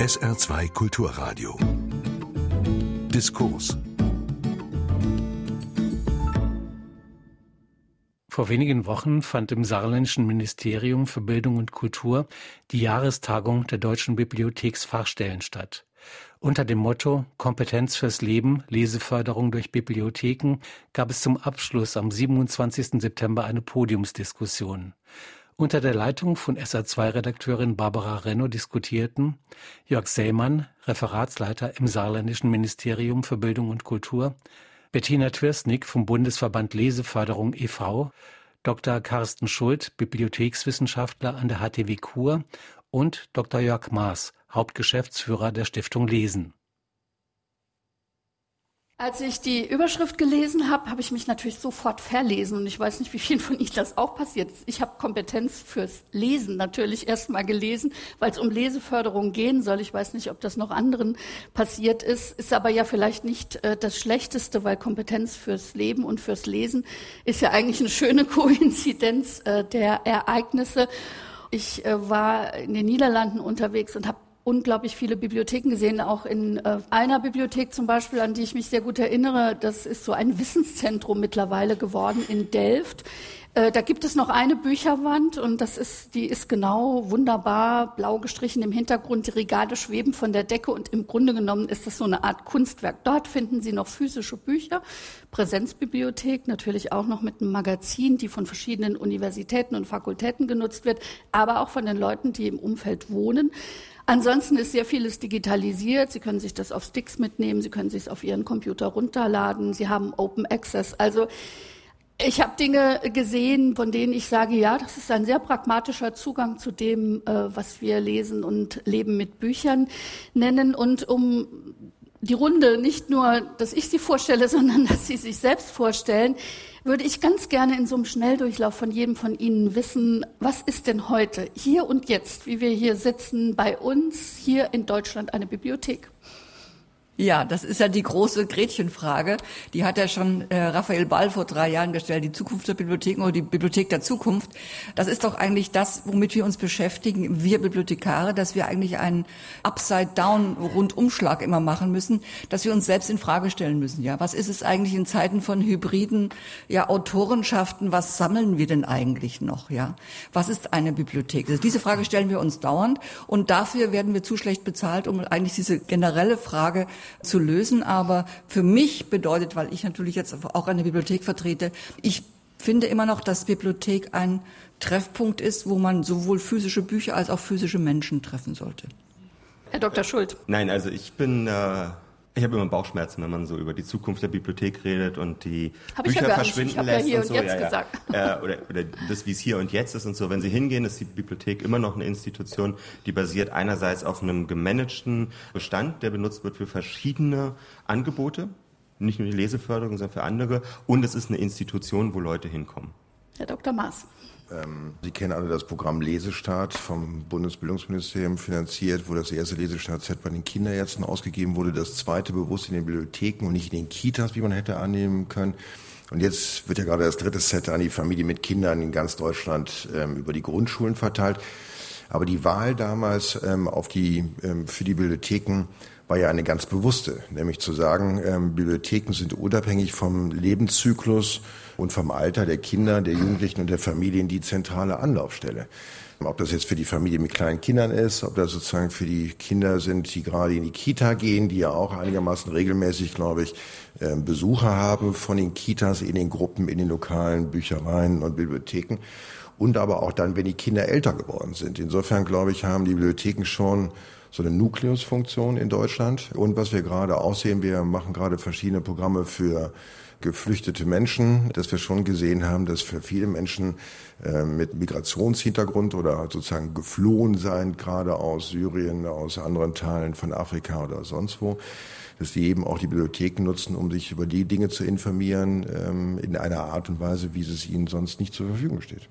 SR2 Kulturradio. Diskurs. Vor wenigen Wochen fand im saarländischen Ministerium für Bildung und Kultur die Jahrestagung der deutschen Bibliotheksfachstellen statt. Unter dem Motto Kompetenz fürs Leben, Leseförderung durch Bibliotheken gab es zum Abschluss am 27. September eine Podiumsdiskussion. Unter der Leitung von SA2-Redakteurin Barbara Renno diskutierten Jörg Sellmann, Referatsleiter im saarländischen Ministerium für Bildung und Kultur, Bettina Twirsnick vom Bundesverband Leseförderung e.V., Dr. Carsten Schuld, Bibliothekswissenschaftler an der HTW Kur und Dr. Jörg Maas, Hauptgeschäftsführer der Stiftung Lesen. Als ich die Überschrift gelesen habe, habe ich mich natürlich sofort verlesen und ich weiß nicht, wie vielen von Ihnen das auch passiert. Ich habe Kompetenz fürs Lesen natürlich erst mal gelesen, weil es um Leseförderung gehen soll. Ich weiß nicht, ob das noch anderen passiert ist, ist aber ja vielleicht nicht äh, das Schlechteste, weil Kompetenz fürs Leben und fürs Lesen ist ja eigentlich eine schöne Koinzidenz äh, der Ereignisse. Ich äh, war in den Niederlanden unterwegs und habe unglaublich viele Bibliotheken gesehen, auch in äh, einer Bibliothek zum Beispiel, an die ich mich sehr gut erinnere. Das ist so ein Wissenszentrum mittlerweile geworden in Delft. Äh, da gibt es noch eine Bücherwand und das ist, die ist genau wunderbar blau gestrichen im Hintergrund. Die Regale schweben von der Decke und im Grunde genommen ist das so eine Art Kunstwerk. Dort finden Sie noch physische Bücher, Präsenzbibliothek, natürlich auch noch mit einem Magazin, die von verschiedenen Universitäten und Fakultäten genutzt wird, aber auch von den Leuten, die im Umfeld wohnen. Ansonsten ist sehr vieles digitalisiert. Sie können sich das auf Sticks mitnehmen, Sie können sich es auf Ihren Computer runterladen. Sie haben Open Access. Also ich habe Dinge gesehen, von denen ich sage, ja, das ist ein sehr pragmatischer Zugang zu dem, äh, was wir lesen und Leben mit Büchern nennen. Und um die Runde nicht nur, dass ich sie vorstelle, sondern dass sie sich selbst vorstellen, würde ich ganz gerne in so einem Schnelldurchlauf von jedem von Ihnen wissen, was ist denn heute, hier und jetzt, wie wir hier sitzen, bei uns hier in Deutschland eine Bibliothek? Ja, das ist ja die große Gretchenfrage. Die hat ja schon äh, Raphael Ball vor drei Jahren gestellt, die Zukunft der Bibliotheken oder die Bibliothek der Zukunft. Das ist doch eigentlich das, womit wir uns beschäftigen, wir Bibliothekare, dass wir eigentlich einen Upside-Down-Rundumschlag immer machen müssen, dass wir uns selbst in Frage stellen müssen. Ja, was ist es eigentlich in Zeiten von hybriden ja, Autorenschaften? Was sammeln wir denn eigentlich noch? Ja, was ist eine Bibliothek? Also diese Frage stellen wir uns dauernd und dafür werden wir zu schlecht bezahlt, um eigentlich diese generelle Frage zu lösen. Aber für mich bedeutet, weil ich natürlich jetzt auch eine Bibliothek vertrete, ich finde immer noch, dass Bibliothek ein Treffpunkt ist, wo man sowohl physische Bücher als auch physische Menschen treffen sollte. Herr Dr. Schuld. Nein, also ich bin äh, ich habe immer Bauchschmerzen, wenn man so über die Zukunft der Bibliothek redet und die hab Bücher ja verschwinden ich lässt ja hier und so. Und jetzt ja, gesagt. Ja. Oder, oder das, wie es hier und jetzt ist und so. Wenn Sie hingehen, ist die Bibliothek immer noch eine Institution, die basiert einerseits auf einem gemanagten Bestand, der benutzt wird für verschiedene Angebote, nicht nur die Leseförderung, sondern für andere. Und es ist eine Institution, wo Leute hinkommen. Herr Dr. Maas. Ähm, Sie kennen alle das Programm Lesestart vom Bundesbildungsministerium finanziert, wo das erste Lesestart-Set bei den Kinderärzten ausgegeben wurde, das zweite bewusst in den Bibliotheken und nicht in den Kitas, wie man hätte annehmen können. Und jetzt wird ja gerade das dritte Set an die Familie mit Kindern in ganz Deutschland ähm, über die Grundschulen verteilt. Aber die Wahl damals ähm, auf die, ähm, für die Bibliotheken war ja eine ganz bewusste, nämlich zu sagen, ähm, Bibliotheken sind unabhängig vom Lebenszyklus und vom Alter der Kinder, der Jugendlichen und der Familien die zentrale Anlaufstelle. Ob das jetzt für die Familie mit kleinen Kindern ist, ob das sozusagen für die Kinder sind, die gerade in die Kita gehen, die ja auch einigermaßen regelmäßig, glaube ich, ähm, Besucher haben von den Kitas in den Gruppen, in den lokalen Büchereien und Bibliotheken. Und aber auch dann, wenn die Kinder älter geworden sind. Insofern, glaube ich, haben die Bibliotheken schon so eine Nukleusfunktion in Deutschland. Und was wir gerade aussehen, wir machen gerade verschiedene Programme für geflüchtete Menschen, dass wir schon gesehen haben, dass für viele Menschen äh, mit Migrationshintergrund oder sozusagen geflohen sein, gerade aus Syrien, aus anderen Teilen von Afrika oder sonst wo, dass die eben auch die Bibliotheken nutzen, um sich über die Dinge zu informieren, ähm, in einer Art und Weise, wie es ihnen sonst nicht zur Verfügung steht.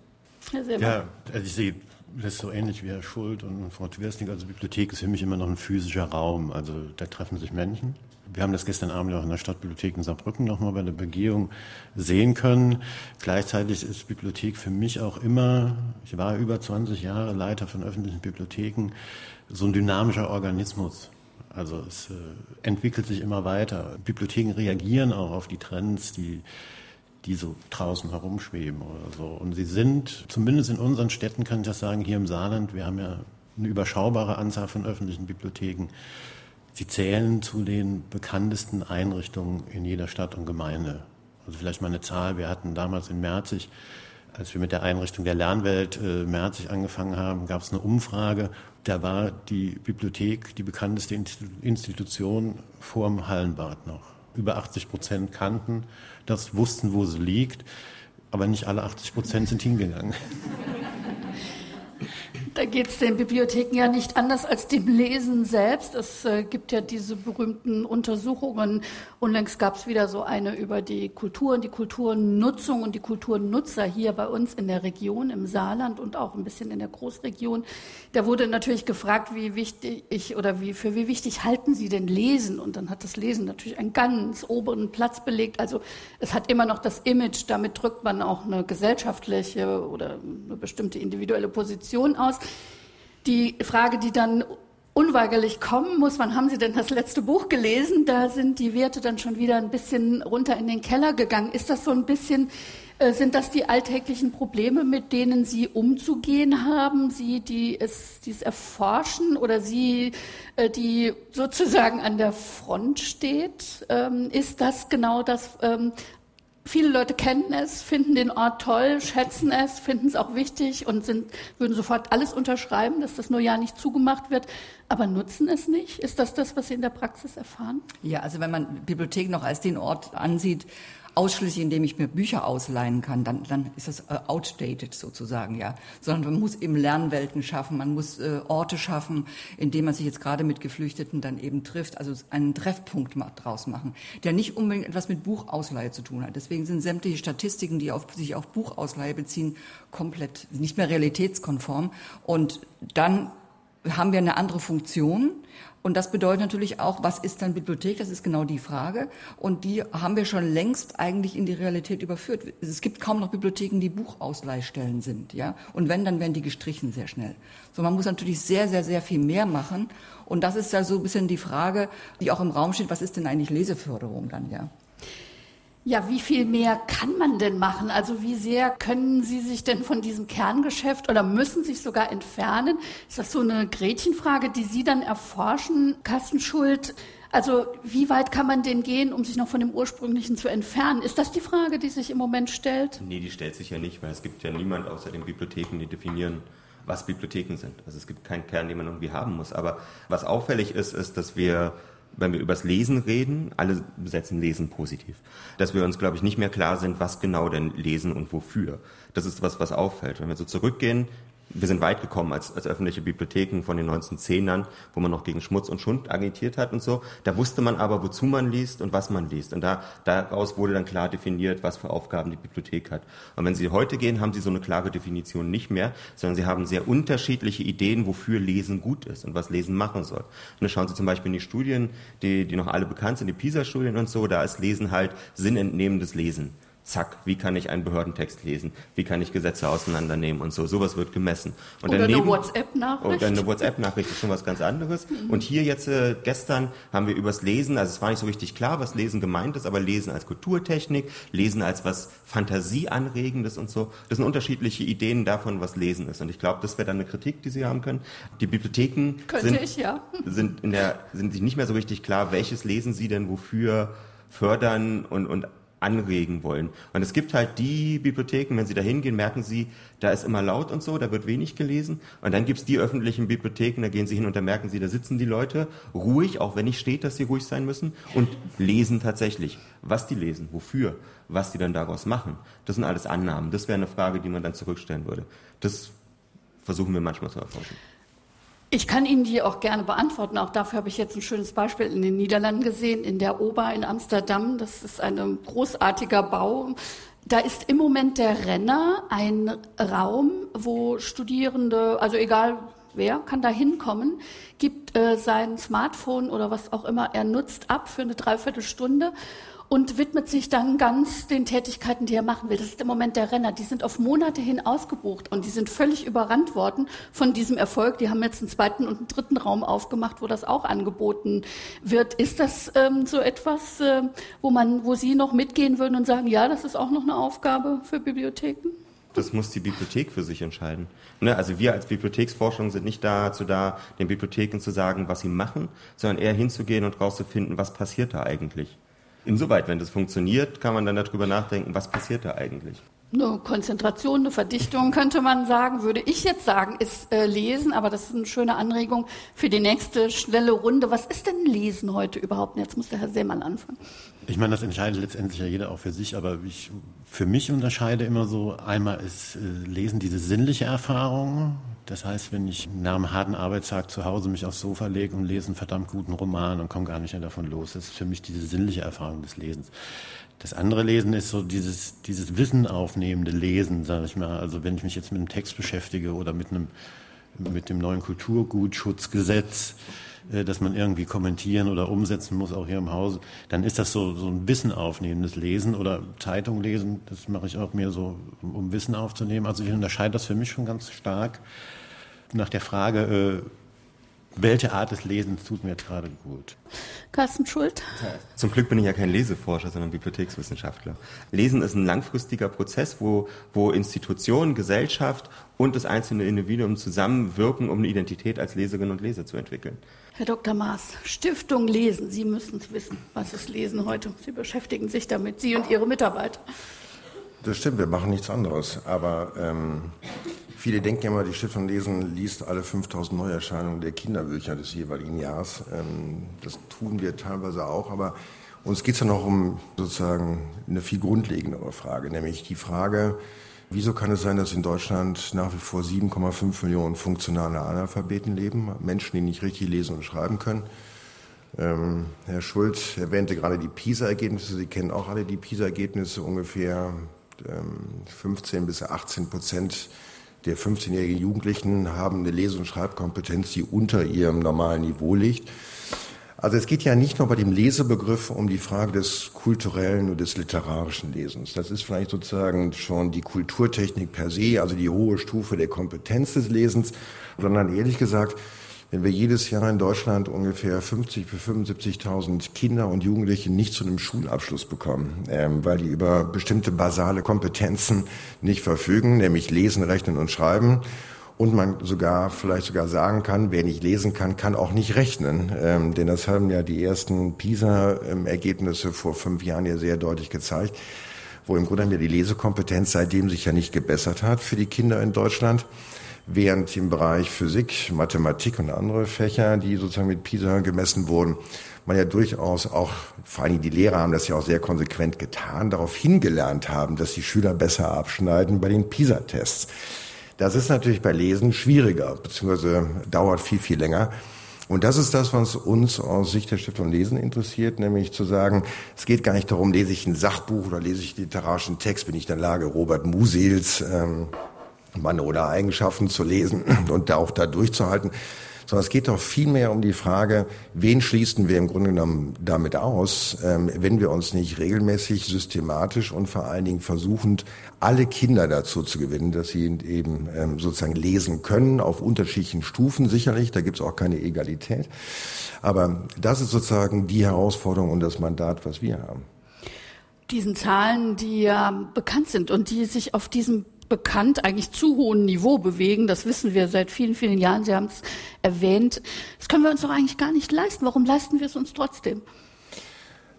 Ja, also ich sehe das ist so ähnlich wie Herr Schuld und Frau Tversnik. Also Bibliothek ist für mich immer noch ein physischer Raum. Also da treffen sich Menschen. Wir haben das gestern Abend auch in der Stadtbibliothek in Saarbrücken nochmal bei der Begehung sehen können. Gleichzeitig ist Bibliothek für mich auch immer, ich war über 20 Jahre Leiter von öffentlichen Bibliotheken, so ein dynamischer Organismus. Also es äh, entwickelt sich immer weiter. Bibliotheken reagieren auch auf die Trends, die, die so draußen herumschweben oder so. Und sie sind, zumindest in unseren Städten kann ich das sagen, hier im Saarland, wir haben ja eine überschaubare Anzahl von öffentlichen Bibliotheken. Sie zählen zu den bekanntesten Einrichtungen in jeder Stadt und Gemeinde. Also vielleicht mal eine Zahl. Wir hatten damals in Merzig als wir mit der Einrichtung der Lernwelt äh, Merzig angefangen haben, gab es eine Umfrage. Da war die Bibliothek die bekannteste Institution vor dem Hallenbad noch. Über 80 Prozent kannten das, wussten, wo sie liegt, aber nicht alle 80 Prozent sind hingegangen. Da geht es den Bibliotheken ja nicht anders als dem Lesen selbst. Es äh, gibt ja diese berühmten Untersuchungen. Unlängst gab es wieder so eine über die Kulturen, die Kulturnutzung und die Kulturnutzer hier bei uns in der Region, im Saarland und auch ein bisschen in der Großregion. Da wurde natürlich gefragt, wie wichtig ich oder wie, für wie wichtig halten Sie denn Lesen? Und dann hat das Lesen natürlich einen ganz oberen Platz belegt. Also es hat immer noch das Image, damit drückt man auch eine gesellschaftliche oder eine bestimmte individuelle Position aus. Die Frage, die dann unweigerlich kommen muss, wann haben Sie denn das letzte Buch gelesen? Da sind die Werte dann schon wieder ein bisschen runter in den Keller gegangen. Ist das so ein bisschen, äh, sind das die alltäglichen Probleme, mit denen Sie umzugehen haben? Sie, die es, die es erforschen oder Sie, äh, die sozusagen an der Front steht? Ähm, ist das genau das, ähm, Viele Leute kennen es, finden den Ort toll, schätzen es, finden es auch wichtig und sind, würden sofort alles unterschreiben, dass das nur ja nicht zugemacht wird, aber nutzen es nicht. Ist das das, was Sie in der Praxis erfahren? Ja, also wenn man Bibliothek noch als den Ort ansieht, ausschließlich indem ich mir Bücher ausleihen kann, dann, dann ist das äh, outdated sozusagen, ja. Sondern man muss eben Lernwelten schaffen, man muss äh, Orte schaffen, in denen man sich jetzt gerade mit Geflüchteten dann eben trifft, also einen Treffpunkt draus machen, der nicht unbedingt etwas mit Buchausleihe zu tun hat. Deswegen sind sämtliche Statistiken, die auf, sich auf Buchausleihe beziehen, komplett nicht mehr realitätskonform. Und dann haben wir eine andere Funktion und das bedeutet natürlich auch, was ist dann Bibliothek? Das ist genau die Frage. Und die haben wir schon längst eigentlich in die Realität überführt. Es gibt kaum noch Bibliotheken, die Buchausleihstellen sind, ja. Und wenn, dann werden die gestrichen sehr schnell. So, man muss natürlich sehr, sehr, sehr viel mehr machen. Und das ist ja so ein bisschen die Frage, die auch im Raum steht, was ist denn eigentlich Leseförderung dann, ja? Ja, wie viel mehr kann man denn machen? Also wie sehr können Sie sich denn von diesem Kerngeschäft oder müssen sich sogar entfernen? Ist das so eine Gretchenfrage, die Sie dann erforschen, Kassenschuld? Also wie weit kann man denn gehen, um sich noch von dem Ursprünglichen zu entfernen? Ist das die Frage, die sich im Moment stellt? Nee, die stellt sich ja nicht, weil es gibt ja niemand außer den Bibliotheken, die definieren, was Bibliotheken sind. Also es gibt keinen Kern, den man irgendwie haben muss. Aber was auffällig ist, ist, dass wir wenn wir übers Lesen reden, alle besetzen Lesen positiv. Dass wir uns, glaube ich, nicht mehr klar sind, was genau denn lesen und wofür. Das ist was, was auffällt. Wenn wir so zurückgehen, wir sind weit gekommen als, als öffentliche Bibliotheken von den 1910ern, wo man noch gegen Schmutz und Schund agitiert hat und so. Da wusste man aber, wozu man liest und was man liest. Und da, daraus wurde dann klar definiert, was für Aufgaben die Bibliothek hat. Und wenn Sie heute gehen, haben Sie so eine klare Definition nicht mehr, sondern Sie haben sehr unterschiedliche Ideen, wofür Lesen gut ist und was Lesen machen soll. Und dann schauen Sie zum Beispiel in die Studien, die, die noch alle bekannt sind, die PISA-Studien und so, da ist Lesen halt sinnentnehmendes Lesen zack, wie kann ich einen Behördentext lesen, wie kann ich Gesetze auseinandernehmen und so. Sowas wird gemessen. Und oder daneben, eine WhatsApp-Nachricht. Oder eine WhatsApp-Nachricht ist schon was ganz anderes. Mhm. Und hier jetzt äh, gestern haben wir übers Lesen, also es war nicht so richtig klar, was Lesen gemeint ist, aber Lesen als Kulturtechnik, Lesen als was Fantasieanregendes und so. Das sind unterschiedliche Ideen davon, was Lesen ist. Und ich glaube, das wäre dann eine Kritik, die Sie haben können. Die Bibliotheken sind, ich, ja. sind, in der, sind sich nicht mehr so richtig klar, welches lesen Sie denn wofür fördern und, und anregen wollen. Und es gibt halt die Bibliotheken, wenn Sie da hingehen, merken Sie, da ist immer laut und so, da wird wenig gelesen. Und dann gibt's die öffentlichen Bibliotheken, da gehen Sie hin und da merken Sie, da sitzen die Leute ruhig, auch wenn nicht steht, dass sie ruhig sein müssen, und lesen tatsächlich. Was die lesen, wofür, was die dann daraus machen. Das sind alles Annahmen. Das wäre eine Frage, die man dann zurückstellen würde. Das versuchen wir manchmal zu erforschen. Ich kann Ihnen die auch gerne beantworten. Auch dafür habe ich jetzt ein schönes Beispiel in den Niederlanden gesehen, in der Ober in Amsterdam. Das ist ein großartiger Bau. Da ist im Moment der Renner ein Raum, wo Studierende, also egal wer, kann da hinkommen, gibt äh, sein Smartphone oder was auch immer er nutzt ab für eine Dreiviertelstunde und widmet sich dann ganz den Tätigkeiten, die er machen will. Das ist im Moment der Renner. Die sind auf Monate hin ausgebucht und die sind völlig überrannt worden von diesem Erfolg. Die haben jetzt einen zweiten und einen dritten Raum aufgemacht, wo das auch angeboten wird. Ist das ähm, so etwas, äh, wo man, wo Sie noch mitgehen würden und sagen, ja, das ist auch noch eine Aufgabe für Bibliotheken? Das muss die Bibliothek für sich entscheiden. Ne? Also wir als Bibliotheksforschung sind nicht dazu da, den Bibliotheken zu sagen, was sie machen, sondern eher hinzugehen und rauszufinden, was passiert da eigentlich. Insoweit, wenn das funktioniert, kann man dann darüber nachdenken, was passiert da eigentlich. Eine Konzentration, eine Verdichtung könnte man sagen, würde ich jetzt sagen, ist äh, Lesen, aber das ist eine schöne Anregung für die nächste schnelle Runde. Was ist denn Lesen heute überhaupt? Jetzt muss der Herr Seemann anfangen. Ich meine, das entscheidet letztendlich ja jeder auch für sich, aber ich für mich unterscheide immer so, einmal ist äh, Lesen diese sinnliche Erfahrung. Das heißt, wenn ich nach einem harten Arbeitstag zu Hause mich aufs Sofa lege und lese einen verdammt guten Roman und komme gar nicht mehr davon los, das ist für mich diese sinnliche Erfahrung des Lesens. Das andere Lesen ist so dieses, dieses Wissen aufnehmende Lesen, sage ich mal. Also wenn ich mich jetzt mit einem Text beschäftige oder mit einem, mit dem neuen Kulturgutschutzgesetz, äh, das man irgendwie kommentieren oder umsetzen muss, auch hier im Hause, dann ist das so, so ein Wissen aufnehmendes Lesen oder Zeitung lesen. Das mache ich auch mehr so, um Wissen aufzunehmen. Also ich unterscheide das für mich schon ganz stark nach der Frage, äh, welche Art des Lesens tut mir jetzt gerade gut? Carsten Schuld. Zum Glück bin ich ja kein Leseforscher, sondern Bibliothekswissenschaftler. Lesen ist ein langfristiger Prozess, wo, wo Institutionen, Gesellschaft und das einzelne Individuum zusammenwirken, um eine Identität als Leserin und Leser zu entwickeln. Herr Dr. Maas, Stiftung Lesen. Sie müssen es wissen, was ist Lesen heute. Sie beschäftigen sich damit, Sie und Ihre Mitarbeiter. Das stimmt, wir machen nichts anderes. Aber ähm, Viele denken immer, die Stiftung Lesen liest alle 5000 Neuerscheinungen der Kinderbücher des jeweiligen Jahres. Ähm, das tun wir teilweise auch, aber uns geht es ja noch um sozusagen eine viel grundlegendere Frage, nämlich die Frage, wieso kann es sein, dass in Deutschland nach wie vor 7,5 Millionen funktionale Analphabeten leben, Menschen, die nicht richtig lesen und schreiben können. Ähm, Herr Schulz erwähnte gerade die PISA-Ergebnisse. Sie kennen auch alle die PISA-Ergebnisse. Ungefähr 15 bis 18 Prozent der 15-jährigen Jugendlichen haben eine Lese- und Schreibkompetenz, die unter ihrem normalen Niveau liegt. Also es geht ja nicht nur bei dem Lesebegriff um die Frage des kulturellen und des literarischen Lesens. Das ist vielleicht sozusagen schon die Kulturtechnik per se, also die hohe Stufe der Kompetenz des Lesens, sondern ehrlich gesagt wenn wir jedes Jahr in Deutschland ungefähr 50 bis 75.000 Kinder und Jugendliche nicht zu einem Schulabschluss bekommen, ähm, weil die über bestimmte basale Kompetenzen nicht verfügen, nämlich lesen, rechnen und schreiben. Und man sogar, vielleicht sogar sagen kann, wer nicht lesen kann, kann auch nicht rechnen. Ähm, denn das haben ja die ersten PISA-Ergebnisse vor fünf Jahren ja sehr deutlich gezeigt, wo im Grunde ja die Lesekompetenz seitdem sich ja nicht gebessert hat für die Kinder in Deutschland während im Bereich Physik, Mathematik und andere Fächer, die sozusagen mit PISA gemessen wurden, man ja durchaus auch, vor allem die Lehrer haben das ja auch sehr konsequent getan, darauf hingelernt haben, dass die Schüler besser abschneiden bei den PISA-Tests. Das ist natürlich bei Lesen schwieriger, beziehungsweise dauert viel, viel länger. Und das ist das, was uns aus Sicht der Stiftung Lesen interessiert, nämlich zu sagen, es geht gar nicht darum, lese ich ein Sachbuch oder lese ich literarischen Text, bin ich in der Lage, Robert Musils ähm, Mann oder Eigenschaften zu lesen und auch da durchzuhalten, sondern es geht doch vielmehr um die Frage, wen schließen wir im Grunde genommen damit aus, ähm, wenn wir uns nicht regelmäßig, systematisch und vor allen Dingen versuchend, alle Kinder dazu zu gewinnen, dass sie eben ähm, sozusagen lesen können, auf unterschiedlichen Stufen. Sicherlich, da gibt es auch keine Egalität. Aber das ist sozusagen die Herausforderung und das Mandat, was wir haben. Diesen Zahlen, die ja bekannt sind und die sich auf diesem bekannt, eigentlich zu hohen Niveau bewegen. Das wissen wir seit vielen, vielen Jahren. Sie haben es erwähnt. Das können wir uns doch eigentlich gar nicht leisten. Warum leisten wir es uns trotzdem?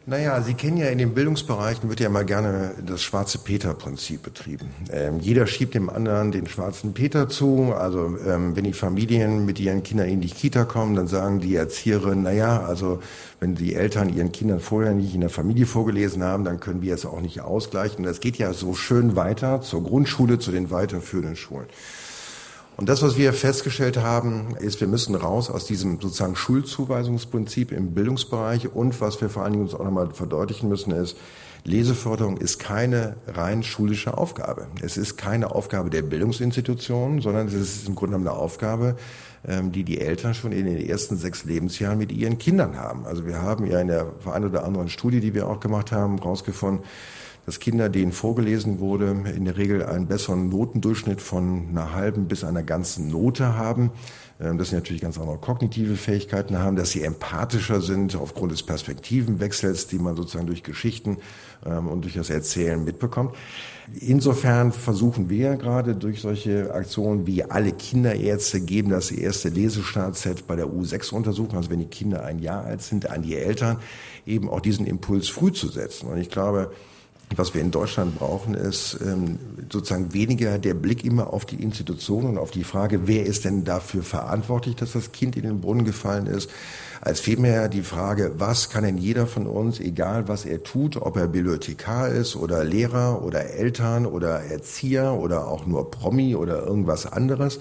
Naja, Sie kennen ja in den Bildungsbereichen wird ja mal gerne das schwarze Peter-Prinzip betrieben. Ähm, jeder schiebt dem anderen den schwarzen Peter zu. Also ähm, wenn die Familien mit ihren Kindern in die Kita kommen, dann sagen die Erzieherinnen, naja, also wenn die Eltern ihren Kindern vorher nicht in der Familie vorgelesen haben, dann können wir es auch nicht ausgleichen. Und das geht ja so schön weiter zur Grundschule, zu den weiterführenden Schulen. Und das, was wir festgestellt haben, ist, wir müssen raus aus diesem sozusagen Schulzuweisungsprinzip im Bildungsbereich. Und was wir vor allen Dingen uns auch nochmal verdeutlichen müssen, ist, Leseförderung ist keine rein schulische Aufgabe. Es ist keine Aufgabe der Bildungsinstitutionen, sondern es ist im Grunde eine Aufgabe, ähm, die die Eltern schon in den ersten sechs Lebensjahren mit ihren Kindern haben. Also wir haben ja in der einen oder anderen Studie, die wir auch gemacht haben, herausgefunden, dass Kinder, denen vorgelesen wurde, in der Regel einen besseren Notendurchschnitt von einer halben bis einer ganzen Note haben. Ähm, dass sie natürlich ganz andere kognitive Fähigkeiten haben, dass sie empathischer sind aufgrund des Perspektivenwechsels, die man sozusagen durch Geschichten ähm, und durch das Erzählen mitbekommt. Insofern versuchen wir gerade durch solche Aktionen wie alle Kinderärzte geben das erste Lesestartset bei der U6-Untersuchung, also wenn die Kinder ein Jahr alt sind, an die Eltern, eben auch diesen Impuls früh zu setzen. Und ich glaube, was wir in Deutschland brauchen, ist ähm, sozusagen weniger der Blick immer auf die Institution und auf die Frage, wer ist denn dafür verantwortlich, dass das Kind in den Brunnen gefallen ist, als vielmehr die Frage, was kann denn jeder von uns, egal was er tut, ob er Bibliothekar ist oder Lehrer oder Eltern oder Erzieher oder auch nur Promi oder irgendwas anderes,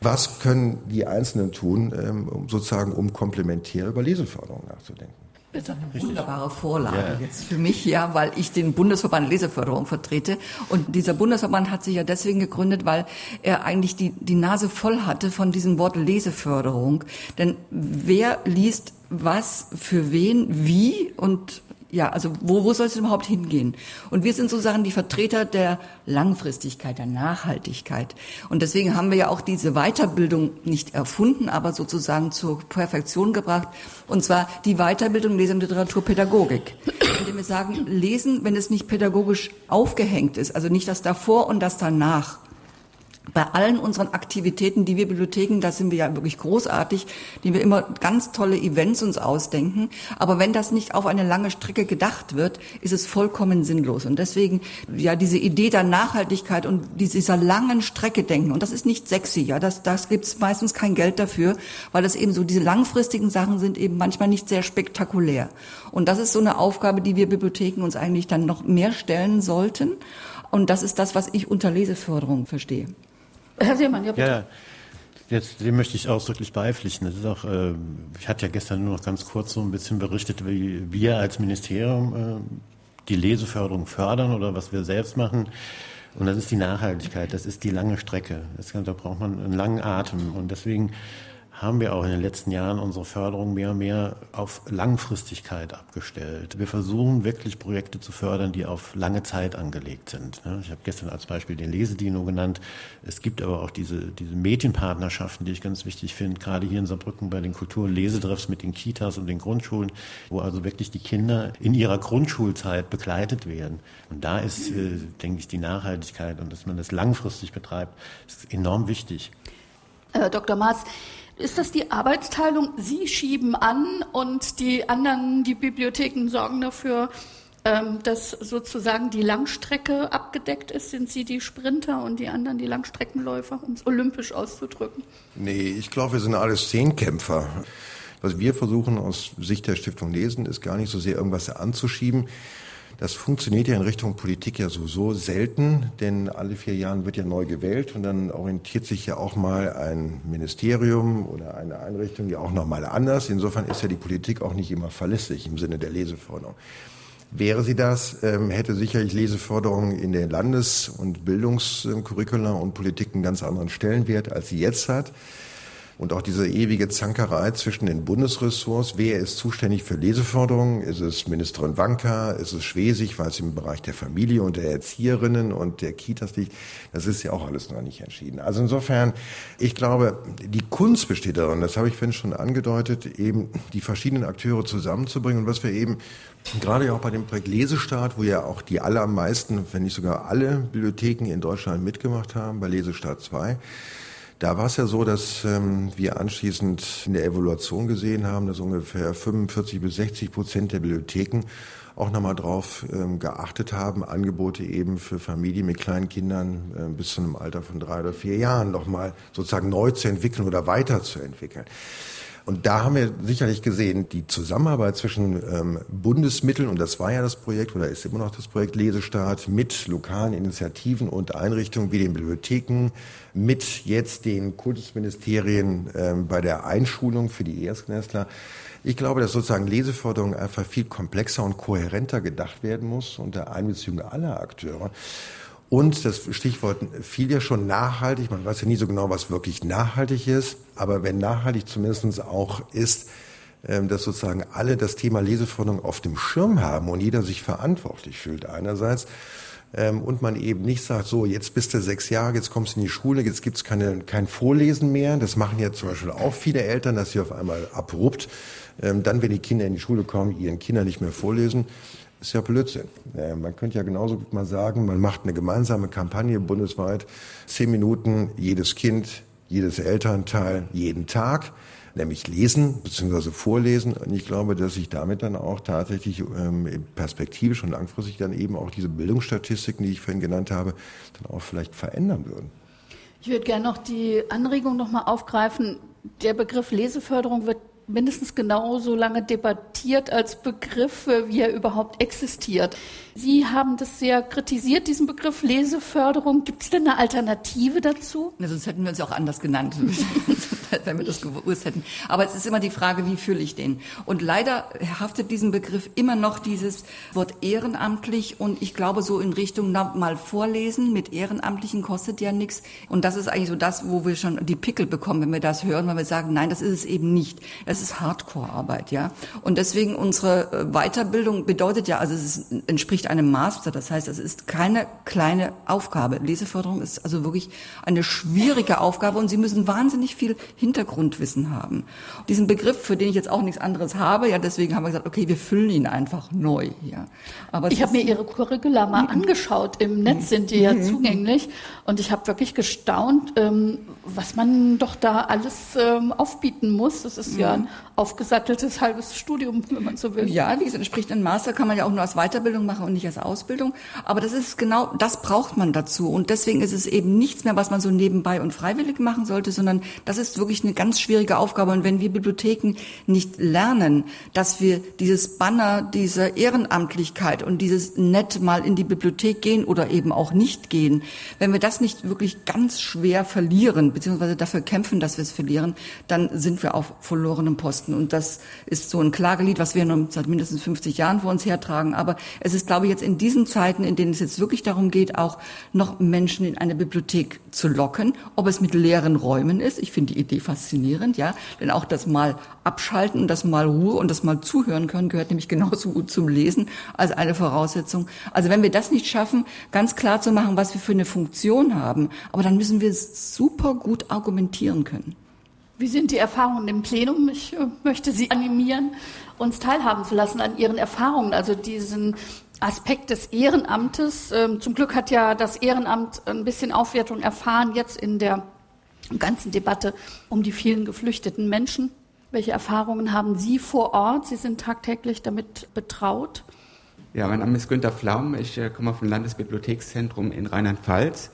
was können die Einzelnen tun, ähm, sozusagen um komplementär über Leseförderung nachzudenken? Das ist eine wunderbare Vorlage ja. jetzt für mich, ja, weil ich den Bundesverband Leseförderung vertrete. Und dieser Bundesverband hat sich ja deswegen gegründet, weil er eigentlich die, die Nase voll hatte von diesem Wort Leseförderung. Denn wer liest was für wen, wie und ja, also wo, wo soll es überhaupt hingehen? Und wir sind sozusagen die Vertreter der Langfristigkeit, der Nachhaltigkeit. Und deswegen haben wir ja auch diese Weiterbildung nicht erfunden, aber sozusagen zur Perfektion gebracht. Und zwar die Weiterbildung Lesen- und Literaturpädagogik. Indem wir sagen, lesen, wenn es nicht pädagogisch aufgehängt ist, also nicht das davor und das danach bei allen unseren Aktivitäten, die wir Bibliotheken, da sind wir ja wirklich großartig, die wir immer ganz tolle Events uns ausdenken. Aber wenn das nicht auf eine lange Strecke gedacht wird, ist es vollkommen sinnlos. Und deswegen, ja, diese Idee der Nachhaltigkeit und dieser langen Strecke denken. Und das ist nicht sexy, ja, das, das gibt's meistens kein Geld dafür, weil das eben so, diese langfristigen Sachen sind eben manchmal nicht sehr spektakulär. Und das ist so eine Aufgabe, die wir Bibliotheken uns eigentlich dann noch mehr stellen sollten. Und das ist das, was ich unter Leseförderung verstehe. Herr Seemann, ja bitte. Ja, jetzt, dem möchte ich ausdrücklich beipflichten. Das ist auch, äh, ich hatte ja gestern nur noch ganz kurz so ein bisschen berichtet, wie wir als Ministerium äh, die Leseförderung fördern oder was wir selbst machen. Und das ist die Nachhaltigkeit, das ist die lange Strecke. Das, da braucht man einen langen Atem. Und deswegen haben wir auch in den letzten Jahren unsere Förderung mehr und mehr auf Langfristigkeit abgestellt. Wir versuchen wirklich Projekte zu fördern, die auf lange Zeit angelegt sind. Ne? Ich habe gestern als Beispiel den Lesedino genannt. Es gibt aber auch diese, diese Medienpartnerschaften, die ich ganz wichtig finde, gerade hier in Saarbrücken bei den Kultur- und Lesetreffs mit den Kitas und den Grundschulen, wo also wirklich die Kinder in ihrer Grundschulzeit begleitet werden. Und da ist, äh, denke ich, die Nachhaltigkeit und dass man das langfristig betreibt, ist enorm wichtig. Herr Dr. Maas, ist das die Arbeitsteilung? Sie schieben an und die anderen, die Bibliotheken sorgen dafür, ähm, dass sozusagen die Langstrecke abgedeckt ist? Sind Sie die Sprinter und die anderen die Langstreckenläufer, um es olympisch auszudrücken? Nee, ich glaube, wir sind alles Zehnkämpfer. Was wir versuchen aus Sicht der Stiftung Lesen, ist gar nicht so sehr irgendwas anzuschieben. Das funktioniert ja in Richtung Politik ja sowieso selten, denn alle vier Jahre wird ja neu gewählt und dann orientiert sich ja auch mal ein Ministerium oder eine Einrichtung ja auch nochmal anders. Insofern ist ja die Politik auch nicht immer verlässlich im Sinne der Leseförderung. Wäre sie das, ähm, hätte sicherlich Leseförderung in den Landes- und Bildungscurricula und Politik einen ganz anderen Stellenwert, als sie jetzt hat. Und auch diese ewige Zankerei zwischen den Bundesressorts. Wer ist zuständig für Leseförderung? Ist es Ministerin Wanka? Ist es Schwesig, weil es im Bereich der Familie und der Erzieherinnen und der Kitas liegt? Das ist ja auch alles noch nicht entschieden. Also insofern, ich glaube, die Kunst besteht darin, das habe ich vorhin schon angedeutet, eben die verschiedenen Akteure zusammenzubringen. Und was wir eben gerade auch bei dem Projekt Lesestart, wo ja auch die allermeisten, wenn nicht sogar alle Bibliotheken in Deutschland mitgemacht haben, bei Lesestart 2, da war es ja so, dass ähm, wir anschließend in der Evaluation gesehen haben, dass ungefähr 45 bis 60 Prozent der Bibliotheken auch nochmal drauf ähm, geachtet haben, Angebote eben für Familien mit kleinen Kindern äh, bis zu einem Alter von drei oder vier Jahren nochmal sozusagen neu zu entwickeln oder weiterzuentwickeln. Und da haben wir sicherlich gesehen, die Zusammenarbeit zwischen ähm, Bundesmitteln, und das war ja das Projekt oder ist immer noch das Projekt Lesestart, mit lokalen Initiativen und Einrichtungen wie den Bibliotheken, mit jetzt den Kultusministerien ähm, bei der Einschulung für die Erstklässler. Ich glaube, dass sozusagen Leseförderung einfach viel komplexer und kohärenter gedacht werden muss unter Einbeziehung aller Akteure. Und das Stichwort fiel ja schon nachhaltig. Man weiß ja nie so genau, was wirklich nachhaltig ist. Aber wenn nachhaltig zumindest auch ist, ähm, dass sozusagen alle das Thema Leseförderung auf dem Schirm haben und jeder sich verantwortlich fühlt einerseits ähm, und man eben nicht sagt, so jetzt bist du sechs Jahre, jetzt kommst du in die Schule, jetzt gibt's keine, kein Vorlesen mehr. Das machen ja zum Beispiel auch viele Eltern, dass sie auf einmal abrupt ähm, dann, wenn die Kinder in die Schule kommen, ihren Kindern nicht mehr vorlesen ist ja Blödsinn. Man könnte ja genauso gut mal sagen, man macht eine gemeinsame Kampagne bundesweit, zehn Minuten jedes Kind, jedes Elternteil, jeden Tag, nämlich lesen bzw. vorlesen. Und ich glaube, dass sich damit dann auch tatsächlich ähm, perspektivisch und langfristig dann eben auch diese Bildungsstatistiken, die ich vorhin genannt habe, dann auch vielleicht verändern würden. Ich würde gerne noch die Anregung noch mal aufgreifen. Der Begriff Leseförderung wird mindestens genauso lange debattiert als Begriff, wie er überhaupt existiert. Sie haben das sehr kritisiert, diesen Begriff Leseförderung. Gibt es denn eine Alternative dazu? Ja, sonst hätten wir uns auch anders genannt, wenn wir das gewusst hätten. Aber es ist immer die Frage, wie fühle ich den? Und leider haftet diesem Begriff immer noch dieses Wort ehrenamtlich und ich glaube so in Richtung na, mal vorlesen mit Ehrenamtlichen kostet ja nichts. Und das ist eigentlich so das, wo wir schon die Pickel bekommen, wenn wir das hören, weil wir sagen, nein, das ist es eben nicht. Es ist Hardcore-Arbeit, ja. Und deswegen unsere äh, Weiterbildung bedeutet ja, also es entspricht einem Master. Das heißt, es ist keine kleine Aufgabe. Leseförderung ist also wirklich eine schwierige Aufgabe und Sie müssen wahnsinnig viel Hintergrundwissen haben. Diesen Begriff, für den ich jetzt auch nichts anderes habe, ja, deswegen haben wir gesagt, okay, wir füllen ihn einfach neu, ja. Aber ich habe mir Ihre Curricula mal mhm. angeschaut. Im Netz sind die ja mhm. zugänglich und ich habe wirklich gestaunt, ähm, was man doch da alles ähm, aufbieten muss. Das ist ja ein aufgesatteltes halbes Studium, wenn man so will. Ja, wie gesagt, entspricht ein Master kann man ja auch nur als Weiterbildung machen nicht als Ausbildung. Aber das ist genau, das braucht man dazu. Und deswegen ist es eben nichts mehr, was man so nebenbei und freiwillig machen sollte, sondern das ist wirklich eine ganz schwierige Aufgabe. Und wenn wir Bibliotheken nicht lernen, dass wir dieses Banner dieser Ehrenamtlichkeit und dieses nett mal in die Bibliothek gehen oder eben auch nicht gehen, wenn wir das nicht wirklich ganz schwer verlieren, beziehungsweise dafür kämpfen, dass wir es verlieren, dann sind wir auf verlorenem Posten. Und das ist so ein Klagelied, was wir nun seit mindestens 50 Jahren vor uns hertragen. Aber es ist, glaube ich, jetzt in diesen Zeiten, in denen es jetzt wirklich darum geht, auch noch Menschen in eine Bibliothek zu locken, ob es mit leeren Räumen ist. Ich finde die Idee faszinierend, ja. Denn auch das mal abschalten, das mal Ruhe und das mal zuhören können, gehört nämlich genauso gut zum Lesen als eine Voraussetzung. Also wenn wir das nicht schaffen, ganz klar zu machen, was wir für eine Funktion haben, aber dann müssen wir super gut argumentieren können. Wie sind die Erfahrungen im Plenum? Ich äh, möchte Sie animieren, uns teilhaben zu lassen an Ihren Erfahrungen, also diesen Aspekt des Ehrenamtes. Ähm, zum Glück hat ja das Ehrenamt ein bisschen Aufwertung erfahren jetzt in der ganzen Debatte um die vielen geflüchteten Menschen. Welche Erfahrungen haben Sie vor Ort? Sie sind tagtäglich damit betraut. Ja, mein Name ist Günter Flaum. Ich äh, komme vom Landesbibliothekszentrum in Rheinland-Pfalz.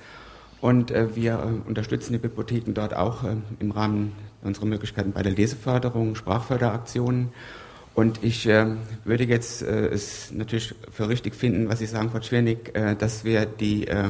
Und äh, wir unterstützen die Bibliotheken dort auch im Rahmen unserer Möglichkeiten bei der Leseförderung, Sprachförderaktionen. Und ich äh, würde jetzt äh, es natürlich für richtig finden, was Sie sagen, Frau Schwernig, äh, dass wir die äh,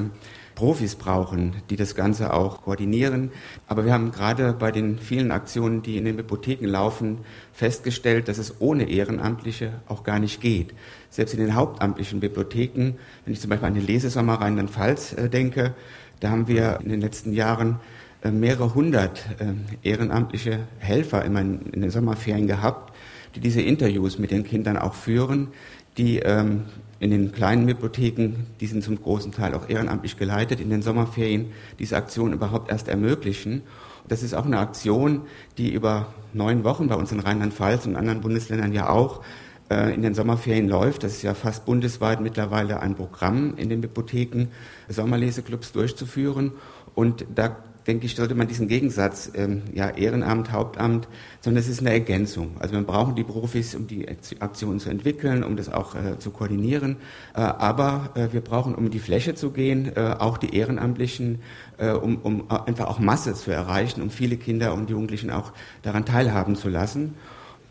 Profis brauchen, die das Ganze auch koordinieren. Aber wir haben gerade bei den vielen Aktionen, die in den Bibliotheken laufen, festgestellt, dass es ohne Ehrenamtliche auch gar nicht geht. Selbst in den hauptamtlichen Bibliotheken, wenn ich zum Beispiel an den Lesesommer Rheinland-Pfalz äh, denke, da haben wir in den letzten Jahren mehrere hundert äh, ehrenamtliche Helfer immer in den Sommerferien gehabt, die diese Interviews mit den Kindern auch führen, die ähm, in den kleinen Bibliotheken, die sind zum großen Teil auch ehrenamtlich geleitet, in den Sommerferien diese Aktion überhaupt erst ermöglichen. Das ist auch eine Aktion, die über neun Wochen bei uns in Rheinland-Pfalz und anderen Bundesländern ja auch äh, in den Sommerferien läuft. Das ist ja fast bundesweit mittlerweile ein Programm in den Bibliotheken, Sommerleseclubs durchzuführen. Und da denke ich, sollte man diesen Gegensatz, ähm, ja, Ehrenamt, Hauptamt, sondern es ist eine Ergänzung. Also wir brauchen die Profis, um die Aktionen zu entwickeln, um das auch äh, zu koordinieren. Äh, aber äh, wir brauchen, um in die Fläche zu gehen, äh, auch die Ehrenamtlichen, äh, um, um einfach auch Masse zu erreichen, um viele Kinder und Jugendlichen auch daran teilhaben zu lassen.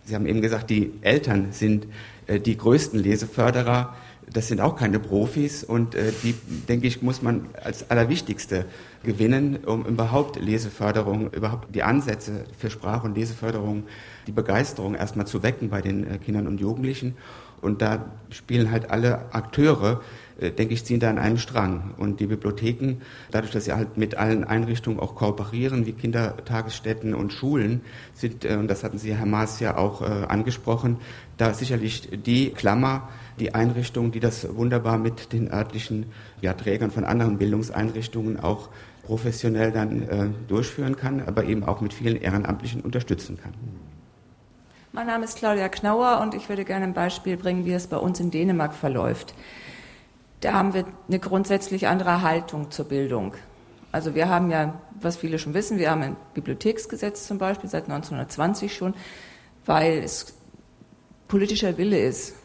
Sie haben eben gesagt, die Eltern sind äh, die größten Leseförderer das sind auch keine Profis und äh, die, denke ich, muss man als allerwichtigste gewinnen, um überhaupt Leseförderung, überhaupt die Ansätze für Sprach- und Leseförderung, die Begeisterung erstmal zu wecken bei den äh, Kindern und Jugendlichen. Und da spielen halt alle Akteure, äh, denke ich, ziehen da an einem Strang. Und die Bibliotheken, dadurch, dass sie halt mit allen Einrichtungen auch kooperieren, wie Kindertagesstätten und Schulen, sind, äh, und das hatten Sie, Herr Maas, ja auch äh, angesprochen, da sicherlich die Klammer, die Einrichtung, die das wunderbar mit den örtlichen ja, Trägern von anderen Bildungseinrichtungen auch professionell dann äh, durchführen kann, aber eben auch mit vielen Ehrenamtlichen unterstützen kann. Mein Name ist Claudia Knauer und ich würde gerne ein Beispiel bringen, wie es bei uns in Dänemark verläuft. Da haben wir eine grundsätzlich andere Haltung zur Bildung. Also wir haben ja, was viele schon wissen, wir haben ein Bibliotheksgesetz zum Beispiel seit 1920 schon, weil es politischer Wille ist,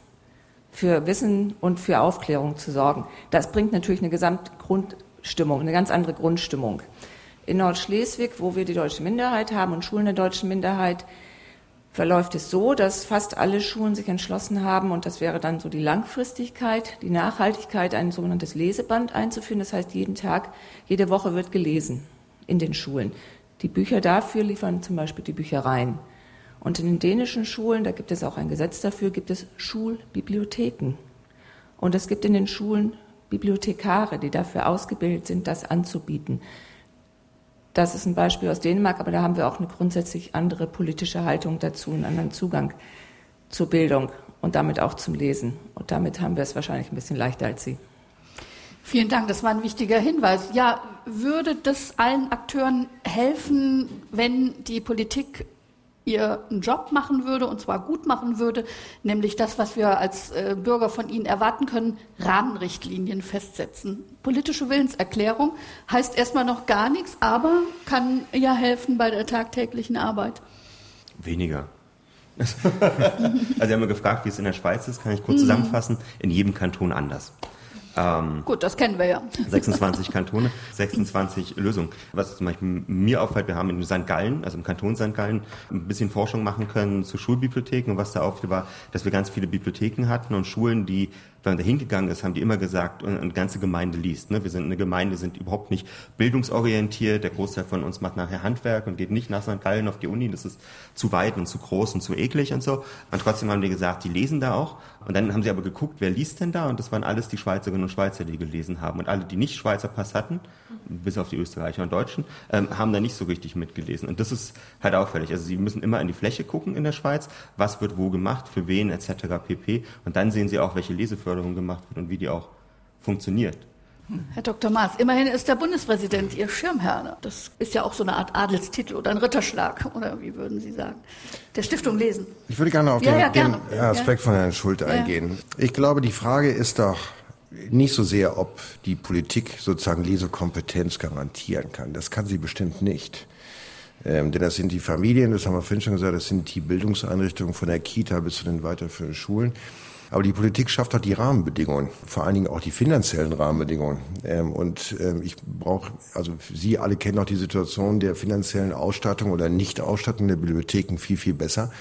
für Wissen und für Aufklärung zu sorgen. Das bringt natürlich eine Gesamtgrundstimmung, eine ganz andere Grundstimmung. In Nordschleswig, wo wir die deutsche Minderheit haben und Schulen der deutschen Minderheit, verläuft es so, dass fast alle Schulen sich entschlossen haben, und das wäre dann so die Langfristigkeit, die Nachhaltigkeit, ein sogenanntes Leseband einzuführen. Das heißt, jeden Tag, jede Woche wird gelesen in den Schulen. Die Bücher dafür liefern zum Beispiel die Büchereien. Und in den dänischen Schulen, da gibt es auch ein Gesetz dafür, gibt es Schulbibliotheken. Und es gibt in den Schulen Bibliothekare, die dafür ausgebildet sind, das anzubieten. Das ist ein Beispiel aus Dänemark, aber da haben wir auch eine grundsätzlich andere politische Haltung dazu, einen anderen Zugang zur Bildung und damit auch zum Lesen. Und damit haben wir es wahrscheinlich ein bisschen leichter als Sie. Vielen Dank, das war ein wichtiger Hinweis. Ja, würde das allen Akteuren helfen, wenn die Politik ihren Job machen würde, und zwar gut machen würde, nämlich das, was wir als äh, Bürger von ihnen erwarten können, Rahmenrichtlinien festsetzen. Politische Willenserklärung heißt erstmal noch gar nichts, aber kann ja helfen bei der tagtäglichen Arbeit. Weniger. also Sie haben mir gefragt, wie es in der Schweiz ist, kann ich kurz mhm. zusammenfassen, in jedem Kanton anders. Ähm, Gut, das kennen wir ja. 26 Kantone, 26 Lösungen. Was zum Beispiel mir auffällt, wir haben in St. Gallen, also im Kanton St. Gallen, ein bisschen Forschung machen können zu Schulbibliotheken und was da auffiel war, dass wir ganz viele Bibliotheken hatten und Schulen, die wenn man da hingegangen ist, haben die immer gesagt, eine ganze Gemeinde liest. Ne? Wir sind eine Gemeinde, sind überhaupt nicht bildungsorientiert. Der Großteil von uns macht nachher Handwerk und geht nicht nach St. Gallen auf die Uni. Das ist zu weit und zu groß und zu eklig und so. Und trotzdem haben die gesagt, die lesen da auch. Und dann haben sie aber geguckt, wer liest denn da? Und das waren alles die Schweizerinnen und Schweizer, die gelesen haben. Und alle, die nicht Schweizer Pass hatten, bis auf die Österreicher und Deutschen, ähm, haben da nicht so richtig mitgelesen. Und das ist halt auffällig. Also sie müssen immer in die Fläche gucken in der Schweiz, was wird wo gemacht, für wen etc. pp. Und dann sehen sie auch, welche Leseförderung gemacht wird und wie die auch funktioniert. Herr Dr. Maas, immerhin ist der Bundespräsident Ihr Schirmherr. Das ist ja auch so eine Art Adelstitel oder ein Ritterschlag, oder wie würden Sie sagen? Der Stiftung lesen. Ich würde gerne auf ja, den, ja, den Aspekt ja. von Herrn Schult eingehen. Ich glaube, die Frage ist doch, nicht so sehr, ob die Politik sozusagen Lesekompetenz garantieren kann. Das kann sie bestimmt nicht. Ähm, denn das sind die Familien, das haben wir vorhin schon gesagt, das sind die Bildungseinrichtungen von der Kita bis zu den weiterführenden Schulen. Aber die Politik schafft halt die Rahmenbedingungen, vor allen Dingen auch die finanziellen Rahmenbedingungen. Ähm, und ähm, ich brauche, also Sie alle kennen auch die Situation der finanziellen Ausstattung oder Nichtausstattung der Bibliotheken viel, viel besser.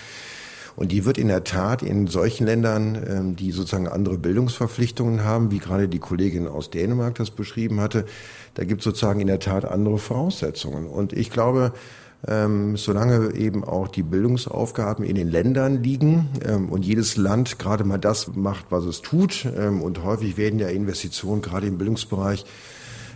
Und die wird in der Tat in solchen Ländern, ähm, die sozusagen andere Bildungsverpflichtungen haben, wie gerade die Kollegin aus Dänemark das beschrieben hatte, da gibt es sozusagen in der Tat andere Voraussetzungen. Und ich glaube, ähm, solange eben auch die Bildungsaufgaben in den Ländern liegen ähm, und jedes Land gerade mal das macht, was es tut. Ähm, und häufig werden ja Investitionen gerade im Bildungsbereich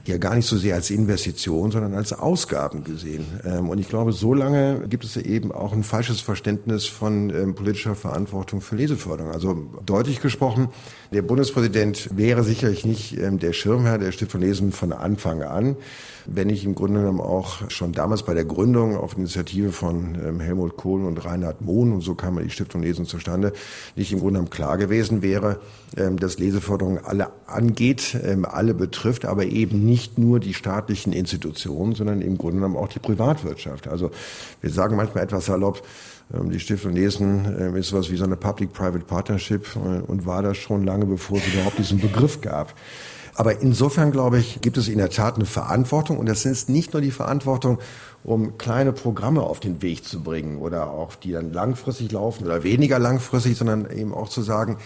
ja gar nicht so sehr als Investition, sondern als Ausgaben gesehen. Ähm, und ich glaube, so lange gibt es eben auch ein falsches Verständnis von ähm, politischer Verantwortung für Leseförderung. Also deutlich gesprochen, der Bundespräsident wäre sicherlich nicht ähm, der Schirmherr der Stiftung Lesen von Anfang an. Wenn ich im Grunde genommen auch schon damals bei der Gründung auf Initiative von ähm, Helmut Kohl und Reinhard Mohn, und so kam die Stiftung Lesen zustande, nicht im Grunde genommen klar gewesen wäre, ähm, dass Leseförderung alle angeht, ähm, alle betrifft, aber eben nicht nur die staatlichen Institutionen, sondern im Grunde genommen auch die Privatwirtschaft. Also wir sagen manchmal etwas salopp, die Stiftung Lesen ist was wie so eine Public-Private Partnership äh, und war das schon lange, bevor es überhaupt diesen Begriff gab. Aber insofern, glaube ich, gibt es in der Tat eine Verantwortung. Und das ist nicht nur die Verantwortung, um kleine Programme auf den Weg zu bringen oder auch die dann langfristig laufen oder weniger langfristig, sondern eben auch zu sagen,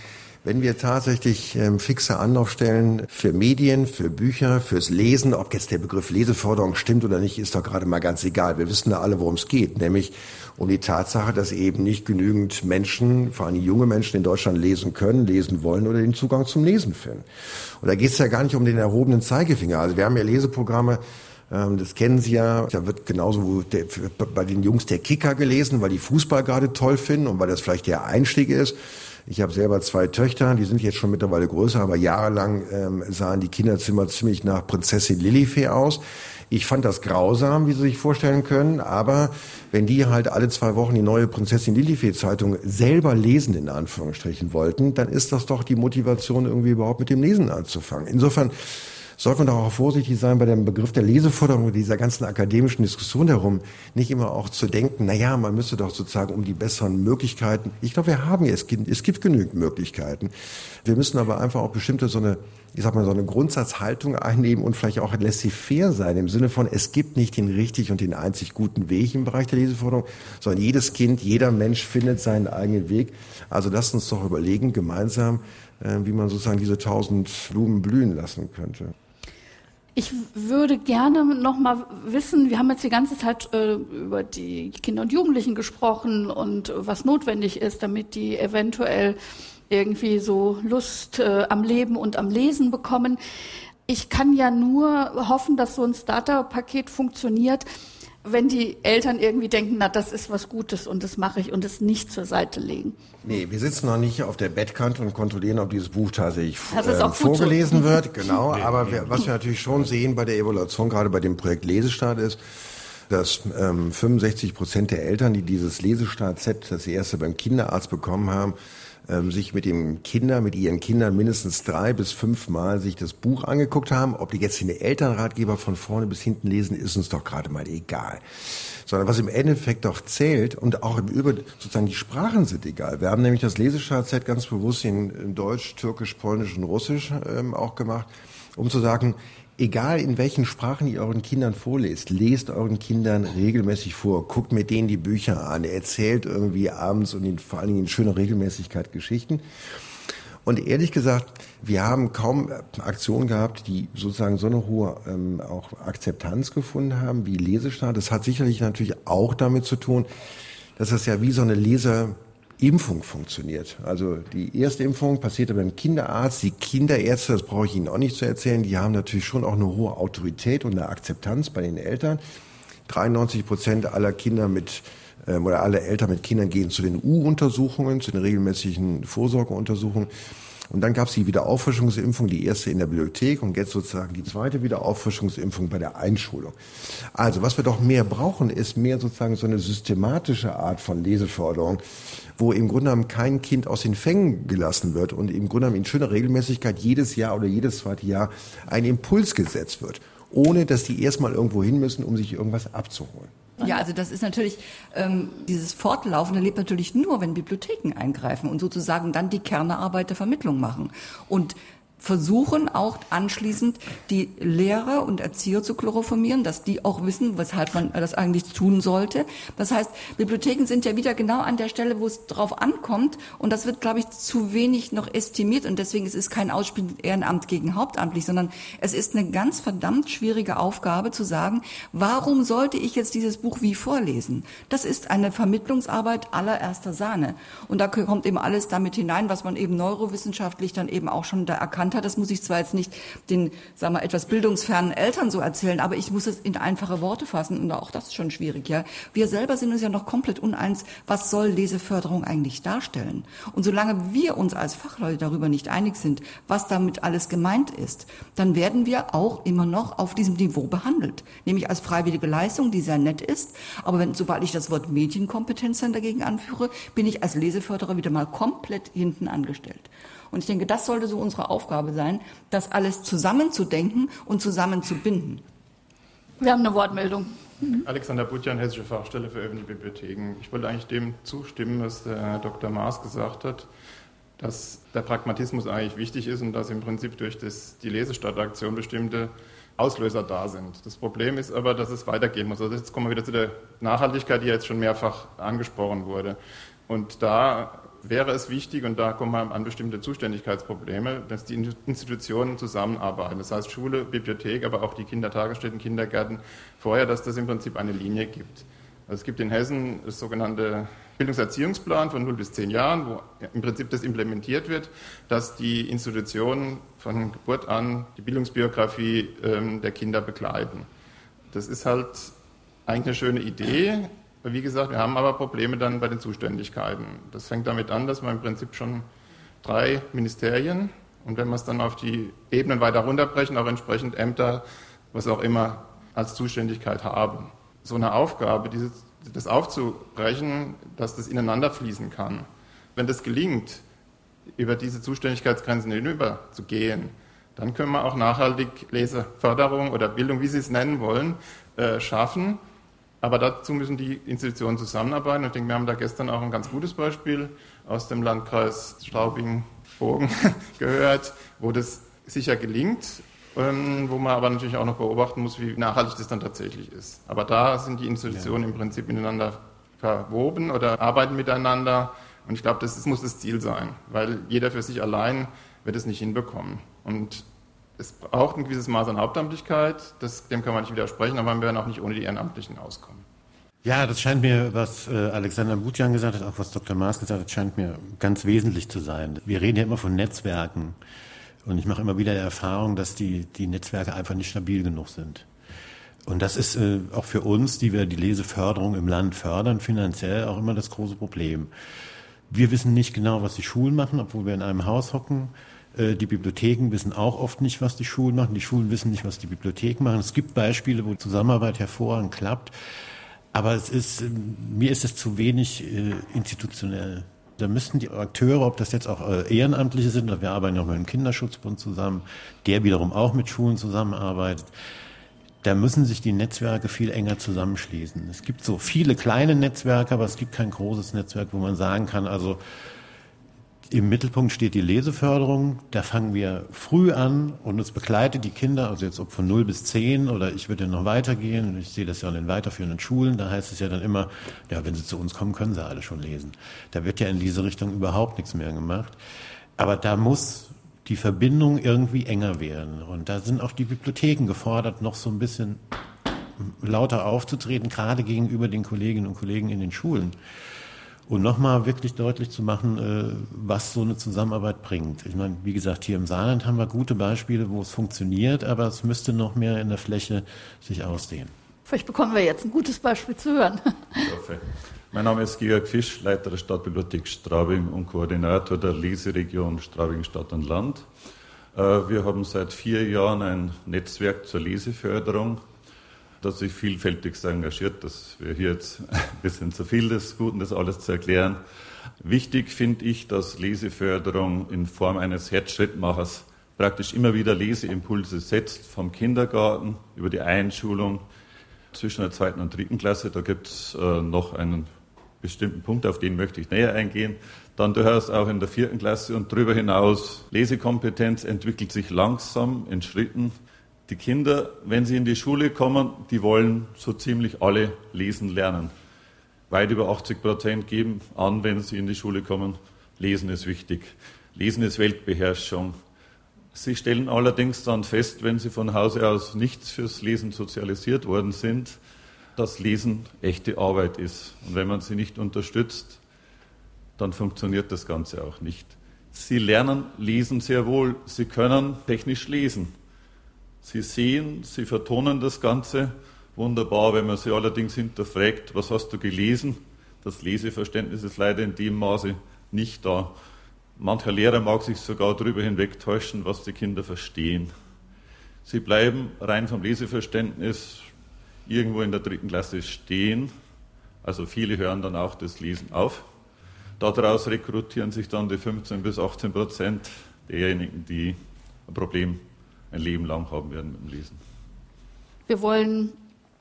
wenn wir tatsächlich ähm, fixe Anlaufstellen für Medien, für Bücher, fürs Lesen, ob jetzt der Begriff Leseförderung stimmt oder nicht, ist doch gerade mal ganz egal. Wir wissen da alle, worum es geht, nämlich um die Tatsache, dass eben nicht genügend Menschen, vor allem junge Menschen in Deutschland lesen können, lesen wollen oder den Zugang zum Lesen finden. Und da geht es ja gar nicht um den erhobenen Zeigefinger. Also wir haben ja Leseprogramme, ähm, das kennen Sie ja. Da wird genauso der, bei den Jungs der Kicker gelesen, weil die Fußball gerade toll finden und weil das vielleicht der Einstieg ist. Ich habe selber zwei Töchter, die sind jetzt schon mittlerweile größer, aber jahrelang ähm, sahen die Kinderzimmer ziemlich nach Prinzessin Lilifee aus. Ich fand das grausam, wie Sie sich vorstellen können, aber wenn die halt alle zwei Wochen die neue Prinzessin Lilifee Zeitung selber lesen, in Anführungsstrichen wollten, dann ist das doch die Motivation, irgendwie überhaupt mit dem Lesen anzufangen. Insofern sollte man doch auch vorsichtig sein bei dem Begriff der Leseförderung, dieser ganzen akademischen Diskussion darum, nicht immer auch zu denken, na ja, man müsste doch sozusagen um die besseren Möglichkeiten. Ich glaube, wir haben es, es gibt genügend Möglichkeiten. Wir müssen aber einfach auch bestimmte so eine, ich sag mal, so eine Grundsatzhaltung einnehmen und vielleicht auch laissez-faire sein im Sinne von, es gibt nicht den richtig und den einzig guten Weg im Bereich der Leseförderung, sondern jedes Kind, jeder Mensch findet seinen eigenen Weg. Also lasst uns doch überlegen, gemeinsam, äh, wie man sozusagen diese tausend Blumen blühen lassen könnte. Ich würde gerne noch mal wissen, wir haben jetzt die ganze Zeit äh, über die Kinder und Jugendlichen gesprochen und was notwendig ist, damit die eventuell irgendwie so Lust äh, am Leben und am Lesen bekommen. Ich kann ja nur hoffen, dass so ein Starter-Paket funktioniert, wenn die Eltern irgendwie denken, na, das ist was Gutes und das mache ich und es nicht zur Seite legen. Nee, wir sitzen noch nicht auf der Bettkante und kontrollieren, ob dieses Buch tatsächlich äh, vorgelesen so. wird. Genau, aber wir, was wir natürlich schon sehen bei der Evaluation, gerade bei dem Projekt Lesestart ist, dass ähm, 65 Prozent der Eltern, die dieses Lesestart-Set das erste beim Kinderarzt bekommen haben, ähm, sich mit dem Kinder, mit ihren Kindern mindestens drei bis fünf Mal sich das Buch angeguckt haben. Ob die jetzt den Elternratgeber von vorne bis hinten lesen, ist uns doch gerade mal egal. Sondern was im Endeffekt doch zählt und auch im Übrigen sozusagen die Sprachen sind egal. Wir haben nämlich das Leseschatzett ganz bewusst in, in Deutsch, Türkisch, Polnisch und Russisch ähm, auch gemacht, um zu sagen, egal in welchen Sprachen ihr euren Kindern vorlest, lest euren Kindern regelmäßig vor, guckt mit denen die Bücher an, erzählt irgendwie abends und in, vor allen Dingen in schöner Regelmäßigkeit Geschichten. Und ehrlich gesagt, wir haben kaum Aktionen gehabt, die sozusagen so eine hohe ähm, auch Akzeptanz gefunden haben wie Lesestart. Das hat sicherlich natürlich auch damit zu tun, dass das ja wie so eine Leser Impfung funktioniert. Also die erste Impfung passierte beim Kinderarzt. Die Kinderärzte, das brauche ich Ihnen auch nicht zu erzählen, die haben natürlich schon auch eine hohe Autorität und eine Akzeptanz bei den Eltern. 93 Prozent aller Kinder mit ähm, oder alle Eltern mit Kindern gehen zu den U-Untersuchungen, zu den regelmäßigen Vorsorgeuntersuchungen. Und dann gab es die Wiederauffrischungsimpfung, die erste in der Bibliothek und jetzt sozusagen die zweite Wiederauffrischungsimpfung bei der Einschulung. Also was wir doch mehr brauchen, ist mehr sozusagen so eine systematische Art von Leseförderung, wo im Grunde genommen kein Kind aus den Fängen gelassen wird und im Grunde genommen in schöner Regelmäßigkeit jedes Jahr oder jedes zweite Jahr ein Impuls gesetzt wird, ohne dass die erstmal irgendwo hin müssen, um sich irgendwas abzuholen. Ja, also das ist natürlich, ähm, dieses Fortlaufen erlebt natürlich nur, wenn Bibliotheken eingreifen und sozusagen dann die Kernarbeit der Vermittlung machen. Und versuchen auch anschließend die Lehrer und Erzieher zu chloroformieren, dass die auch wissen, weshalb man das eigentlich tun sollte. Das heißt, Bibliotheken sind ja wieder genau an der Stelle, wo es drauf ankommt und das wird, glaube ich, zu wenig noch estimiert und deswegen ist es kein Ausspiel Ehrenamt gegen Hauptamtlich, sondern es ist eine ganz verdammt schwierige Aufgabe zu sagen, warum sollte ich jetzt dieses Buch wie vorlesen? Das ist eine Vermittlungsarbeit allererster Sahne und da kommt eben alles damit hinein, was man eben neurowissenschaftlich dann eben auch schon da erkannt genannt hat, das muss ich zwar jetzt nicht den, sagen wir, etwas bildungsfernen Eltern so erzählen, aber ich muss es in einfache Worte fassen und auch das ist schon schwierig, ja. Wir selber sind uns ja noch komplett uneins, was soll Leseförderung eigentlich darstellen? Und solange wir uns als Fachleute darüber nicht einig sind, was damit alles gemeint ist, dann werden wir auch immer noch auf diesem Niveau behandelt, nämlich als freiwillige Leistung, die sehr nett ist, aber wenn, sobald ich das Wort Medienkompetenz dann dagegen anführe, bin ich als Leseförderer wieder mal komplett hinten angestellt. Und ich denke, das sollte so unsere Aufgabe sein, das alles zusammenzudenken und zusammenzubinden. Wir haben eine Wortmeldung. Alexander Butjan, Hessische Fachstelle für öffentliche Bibliotheken. Ich wollte eigentlich dem zustimmen, was der Herr Dr. Maas gesagt hat, dass der Pragmatismus eigentlich wichtig ist und dass im Prinzip durch das, die Lesestadtaktion bestimmte Auslöser da sind. Das Problem ist aber, dass es weitergehen muss. Also jetzt kommen wir wieder zu der Nachhaltigkeit, die jetzt schon mehrfach angesprochen wurde. Und da wäre es wichtig, und da kommen wir an bestimmte Zuständigkeitsprobleme, dass die Institutionen zusammenarbeiten. Das heißt Schule, Bibliothek, aber auch die Kindertagesstätten, Kindergärten, vorher, dass das im Prinzip eine Linie gibt. Also es gibt in Hessen das sogenannte Bildungserziehungsplan von 0 bis 10 Jahren, wo im Prinzip das implementiert wird, dass die Institutionen von Geburt an die Bildungsbiografie ähm, der Kinder begleiten. Das ist halt eigentlich eine schöne Idee, wie gesagt, wir haben aber Probleme dann bei den Zuständigkeiten. Das fängt damit an, dass wir im Prinzip schon drei Ministerien und wenn wir es dann auf die Ebenen weiter runterbrechen, auch entsprechend Ämter, was auch immer, als Zuständigkeit haben. So eine Aufgabe, dieses, das aufzubrechen, dass das ineinander fließen kann. Wenn das gelingt, über diese Zuständigkeitsgrenzen hinüber zu gehen, dann können wir auch nachhaltig Leseförderung oder Bildung, wie Sie es nennen wollen, äh, schaffen aber dazu müssen die Institutionen zusammenarbeiten. Ich denke, wir haben da gestern auch ein ganz gutes Beispiel aus dem Landkreis Straubing-Bogen gehört, wo das sicher gelingt, ähm, wo man aber natürlich auch noch beobachten muss, wie nachhaltig das dann tatsächlich ist. Aber da sind die Institutionen ja. im Prinzip miteinander verwoben oder arbeiten miteinander. Und ich glaube, das, das muss das Ziel sein, weil jeder für sich allein wird es nicht hinbekommen. Und es braucht ein gewisses Maß an Hauptamtlichkeit, das, dem kann man nicht widersprechen, aber wir werden auch nicht ohne die Ehrenamtlichen auskommen. Ja, das scheint mir, was äh, Alexander Butjan gesagt hat, auch was Dr. Maas gesagt hat, scheint mir ganz wesentlich zu sein. Wir reden ja immer von Netzwerken und ich mache immer wieder die Erfahrung, dass die, die Netzwerke einfach nicht stabil genug sind. Und das ist äh, auch für uns, die wir die Leseförderung im Land fördern, finanziell auch immer das große Problem. Wir wissen nicht genau, was die Schulen machen, obwohl wir in einem Haus hocken. Äh, die Bibliotheken wissen auch oft nicht, was die Schulen machen. Die Schulen wissen nicht, was die Bibliotheken machen. Es gibt Beispiele, wo Zusammenarbeit hervorragend klappt. Aber es ist, ähm, mir ist es zu wenig äh, institutionell. Da müssten die Akteure, ob das jetzt auch äh, Ehrenamtliche sind, wir arbeiten auch mit dem Kinderschutzbund zusammen, der wiederum auch mit Schulen zusammenarbeitet, da müssen sich die Netzwerke viel enger zusammenschließen. Es gibt so viele kleine Netzwerke, aber es gibt kein großes Netzwerk, wo man sagen kann, also im Mittelpunkt steht die Leseförderung. Da fangen wir früh an und es begleitet die Kinder, also jetzt ob von 0 bis 10 oder ich würde noch weitergehen. Ich sehe das ja an den weiterführenden Schulen. Da heißt es ja dann immer, ja, wenn sie zu uns kommen, können sie alle schon lesen. Da wird ja in diese Richtung überhaupt nichts mehr gemacht. Aber da muss die Verbindung irgendwie enger werden. Und da sind auch die Bibliotheken gefordert, noch so ein bisschen lauter aufzutreten, gerade gegenüber den Kolleginnen und Kollegen in den Schulen und nochmal wirklich deutlich zu machen, äh, was so eine Zusammenarbeit bringt. Ich meine, wie gesagt, hier im Saarland haben wir gute Beispiele, wo es funktioniert, aber es müsste noch mehr in der Fläche sich ausdehnen. Vielleicht bekommen wir jetzt ein gutes Beispiel zu hören. Ich hoffe. Mein Name ist Georg Fisch, Leiter der Stadtbibliothek Straubing und Koordinator der Leseregion Straubing Stadt und Land. Äh, wir haben seit vier Jahren ein Netzwerk zur Leseförderung das sich vielfältigst engagiert, dass wir hier jetzt ein bisschen zu viel des Guten, das alles zu erklären. Wichtig finde ich, dass Leseförderung in Form eines Herzschrittmachers praktisch immer wieder Leseimpulse setzt, vom Kindergarten über die Einschulung zwischen der zweiten und dritten Klasse. Da gibt es äh, noch einen bestimmten Punkt, auf den möchte ich näher eingehen. Dann durchaus auch in der vierten Klasse und darüber hinaus. Lesekompetenz entwickelt sich langsam in Schritten. Die Kinder, wenn sie in die Schule kommen, die wollen so ziemlich alle lesen lernen. Weit über 80 Prozent geben an, wenn sie in die Schule kommen, Lesen ist wichtig. Lesen ist Weltbeherrschung. Sie stellen allerdings dann fest, wenn sie von Hause aus nicht fürs Lesen sozialisiert worden sind, dass Lesen echte Arbeit ist. Und wenn man sie nicht unterstützt, dann funktioniert das Ganze auch nicht. Sie lernen lesen sehr wohl. Sie können technisch lesen. Sie sehen, sie vertonen das Ganze wunderbar. Wenn man sie allerdings hinterfragt, was hast du gelesen? Das Leseverständnis ist leider in dem Maße nicht da. Mancher Lehrer mag sich sogar darüber hinwegtäuschen, was die Kinder verstehen. Sie bleiben rein vom Leseverständnis irgendwo in der dritten Klasse stehen. Also viele hören dann auch das Lesen auf. Daraus rekrutieren sich dann die 15 bis 18 Prozent derjenigen, die ein Problem ein Leben lang haben werden mit dem Lesen. Wir wollen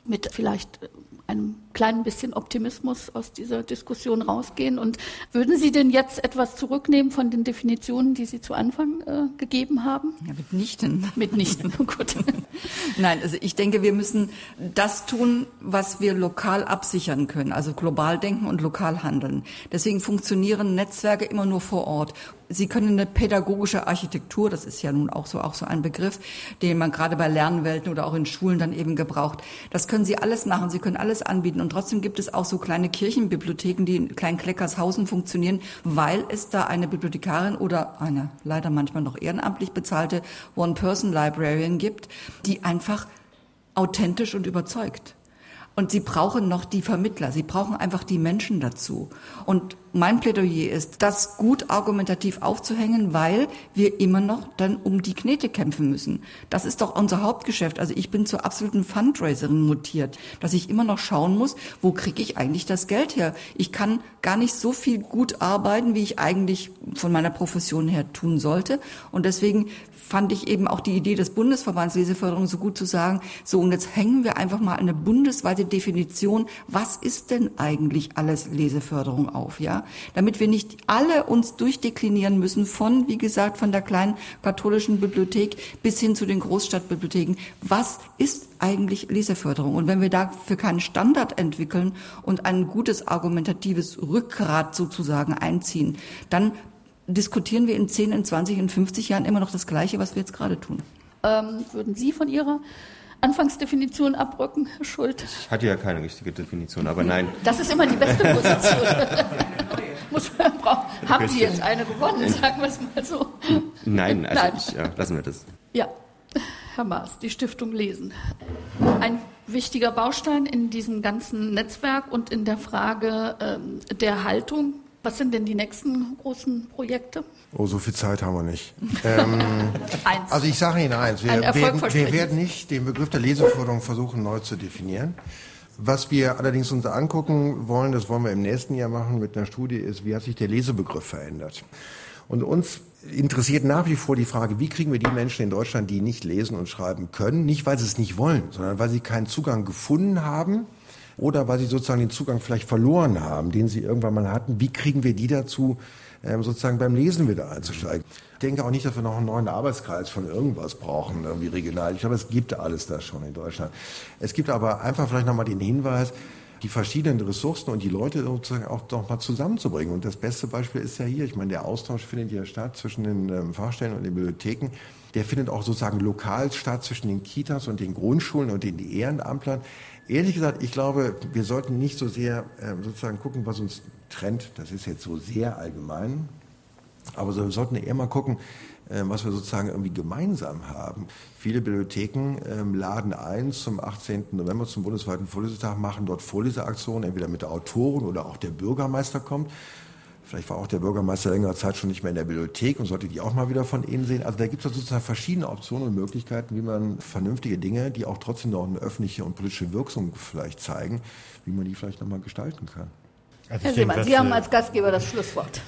mit vielleicht einem kleinen bisschen Optimismus aus dieser Diskussion rausgehen. Und würden Sie denn jetzt etwas zurücknehmen von den Definitionen, die Sie zu Anfang äh, gegeben haben? Ja, mitnichten. Mitnichten, gut. Nein, also ich denke, wir müssen das tun, was wir lokal absichern können, also global denken und lokal handeln. Deswegen funktionieren Netzwerke immer nur vor Ort. Sie können eine pädagogische Architektur, das ist ja nun auch so, auch so ein Begriff, den man gerade bei Lernwelten oder auch in Schulen dann eben gebraucht. Das können Sie alles machen. Sie können alles anbieten. Und trotzdem gibt es auch so kleine Kirchenbibliotheken, die in Kleinkleckershausen funktionieren, weil es da eine Bibliothekarin oder eine leider manchmal noch ehrenamtlich bezahlte One-Person-Librarian gibt, die einfach authentisch und überzeugt. Und sie brauchen noch die Vermittler. Sie brauchen einfach die Menschen dazu. Und mein Plädoyer ist, das gut argumentativ aufzuhängen, weil wir immer noch dann um die Knete kämpfen müssen. Das ist doch unser Hauptgeschäft. Also ich bin zur absoluten Fundraiserin mutiert, dass ich immer noch schauen muss, wo kriege ich eigentlich das Geld her? Ich kann gar nicht so viel gut arbeiten, wie ich eigentlich von meiner Profession her tun sollte. Und deswegen fand ich eben auch die Idee des Bundesverbands Leseförderung so gut zu sagen, so und jetzt hängen wir einfach mal eine bundesweite Definition, was ist denn eigentlich alles Leseförderung auf, ja? Damit wir nicht alle uns durchdeklinieren müssen von, wie gesagt, von der kleinen katholischen Bibliothek bis hin zu den Großstadtbibliotheken. Was ist eigentlich Leseförderung? Und wenn wir dafür keinen Standard entwickeln und ein gutes argumentatives Rückgrat sozusagen einziehen, dann diskutieren wir in 10, in 20, in 50 Jahren immer noch das Gleiche, was wir jetzt gerade tun. Ähm, würden Sie von Ihrer Anfangsdefinition abrücken, Herr Schuld? Ich hatte ja keine richtige Definition, aber nein. Das ist immer die beste Position. Muss man brauchen. Haben Sie jetzt eine gewonnen, sagen wir es mal so? Nein, also Nein. Ich, ja, lassen wir das. Ja, Herr Maas, die Stiftung Lesen. Ein wichtiger Baustein in diesem ganzen Netzwerk und in der Frage ähm, der Haltung was sind denn die nächsten großen Projekte? Oh, so viel Zeit haben wir nicht. ähm, eins. Also ich sage Ihnen eins, wir, Ein werden, wir werden nicht den Begriff der Leseförderung versuchen neu zu definieren. Was wir allerdings uns angucken wollen, das wollen wir im nächsten Jahr machen mit einer Studie, ist, wie hat sich der Lesebegriff verändert? Und uns interessiert nach wie vor die Frage, wie kriegen wir die Menschen in Deutschland, die nicht lesen und schreiben können, nicht weil sie es nicht wollen, sondern weil sie keinen Zugang gefunden haben, oder weil sie sozusagen den Zugang vielleicht verloren haben, den sie irgendwann mal hatten. Wie kriegen wir die dazu, ähm, sozusagen beim Lesen wieder einzusteigen? Ich denke auch nicht, dass wir noch einen neuen Arbeitskreis von irgendwas brauchen, irgendwie regional. Ich glaube, es gibt alles da schon in Deutschland. Es gibt aber einfach vielleicht nochmal den Hinweis, die verschiedenen Ressourcen und die Leute sozusagen auch noch mal zusammenzubringen. Und das beste Beispiel ist ja hier, ich meine, der Austausch findet ja statt zwischen den ähm, Fachstellen und den Bibliotheken. Der findet auch sozusagen lokal statt zwischen den Kitas und den Grundschulen und den Ehrenamtlern. Ehrlich gesagt, ich glaube, wir sollten nicht so sehr äh, sozusagen gucken, was uns trennt. Das ist jetzt so sehr allgemein. Aber wir sollten eher mal gucken, äh, was wir sozusagen irgendwie gemeinsam haben. Viele Bibliotheken ähm, laden ein zum 18. November zum bundesweiten Vorlesetag, machen dort Vorleseaktionen, entweder mit der Autorin oder auch der Bürgermeister kommt. Vielleicht war auch der Bürgermeister längere Zeit schon nicht mehr in der Bibliothek und sollte die auch mal wieder von Ihnen sehen. Also da gibt es sozusagen verschiedene Optionen und Möglichkeiten, wie man vernünftige Dinge, die auch trotzdem noch eine öffentliche und politische Wirkung vielleicht zeigen, wie man die vielleicht nochmal gestalten kann. Also Herr Seemann, Sie haben als Gastgeber das Schlusswort.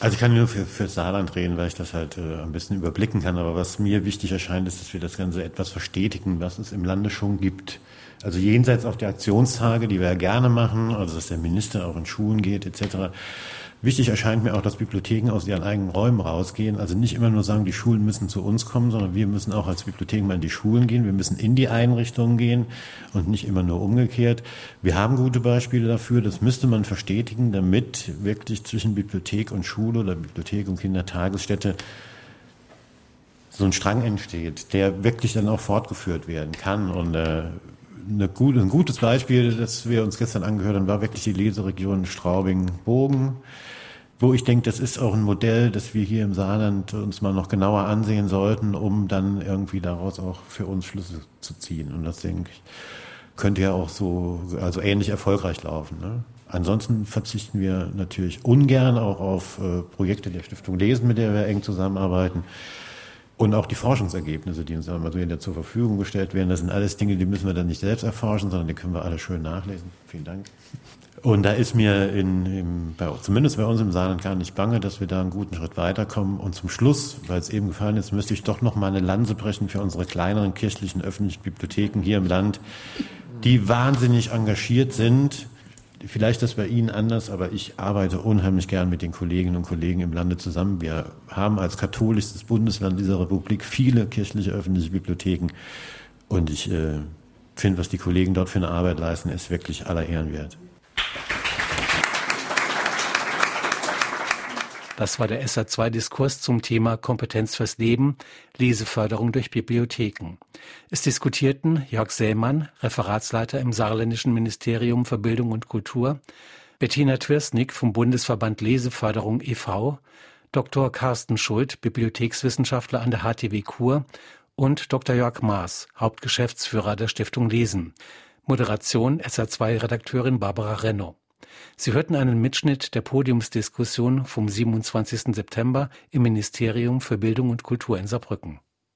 Also ich kann nur für, für Saarland reden, weil ich das halt äh, ein bisschen überblicken kann. Aber was mir wichtig erscheint, ist, dass wir das Ganze etwas verstetigen, was es im Lande schon gibt. Also jenseits auch der Aktionstage, die wir ja gerne machen, also dass der Minister auch in Schulen geht etc. Wichtig erscheint mir auch, dass Bibliotheken aus ihren eigenen Räumen rausgehen. Also nicht immer nur sagen, die Schulen müssen zu uns kommen, sondern wir müssen auch als Bibliotheken mal in die Schulen gehen. Wir müssen in die Einrichtungen gehen und nicht immer nur umgekehrt. Wir haben gute Beispiele dafür. Das müsste man verstetigen, damit wirklich zwischen Bibliothek und Schule oder Bibliothek und Kindertagesstätte so ein Strang entsteht, der wirklich dann auch fortgeführt werden kann. Und äh, gute, ein gutes Beispiel, das wir uns gestern angehört haben, war wirklich die Leseregion Straubing-Bogen wo ich denke, das ist auch ein Modell, das wir hier im Saarland uns mal noch genauer ansehen sollten, um dann irgendwie daraus auch für uns Schlüsse zu ziehen. Und das denke ich, könnte ja auch so, also ähnlich erfolgreich laufen. Ne? Ansonsten verzichten wir natürlich ungern auch auf äh, Projekte der Stiftung Lesen, mit der wir eng zusammenarbeiten. Und auch die Forschungsergebnisse, die uns so hinter zur Verfügung gestellt werden, das sind alles Dinge, die müssen wir dann nicht selbst erforschen, sondern die können wir alle schön nachlesen. Vielen Dank. Und da ist mir in, im, bei, zumindest bei uns im Saarland gar nicht bange, dass wir da einen guten Schritt weiterkommen. Und zum Schluss, weil es eben gefallen ist, müsste ich doch noch mal eine Lanze brechen für unsere kleineren kirchlichen öffentlichen Bibliotheken hier im Land, die wahnsinnig engagiert sind. Vielleicht das bei Ihnen anders, aber ich arbeite unheimlich gern mit den Kolleginnen und Kollegen im Lande zusammen. Wir haben als katholischstes Bundesland dieser Republik viele kirchliche öffentliche Bibliotheken. Und ich äh, finde, was die Kollegen dort für eine Arbeit leisten, ist wirklich aller Ehren wert. Das war der SA2-Diskurs zum Thema Kompetenz fürs Leben, Leseförderung durch Bibliotheken. Es diskutierten Jörg Sämann, Referatsleiter im Saarländischen Ministerium für Bildung und Kultur, Bettina Twirsnick vom Bundesverband Leseförderung e.V., Dr. Carsten Schuld, Bibliothekswissenschaftler an der HTW Kur und Dr. Jörg Maas, Hauptgeschäftsführer der Stiftung Lesen. Moderation SA2-Redakteurin Barbara Renno. Sie hörten einen Mitschnitt der Podiumsdiskussion vom 27. September im Ministerium für Bildung und Kultur in Saarbrücken.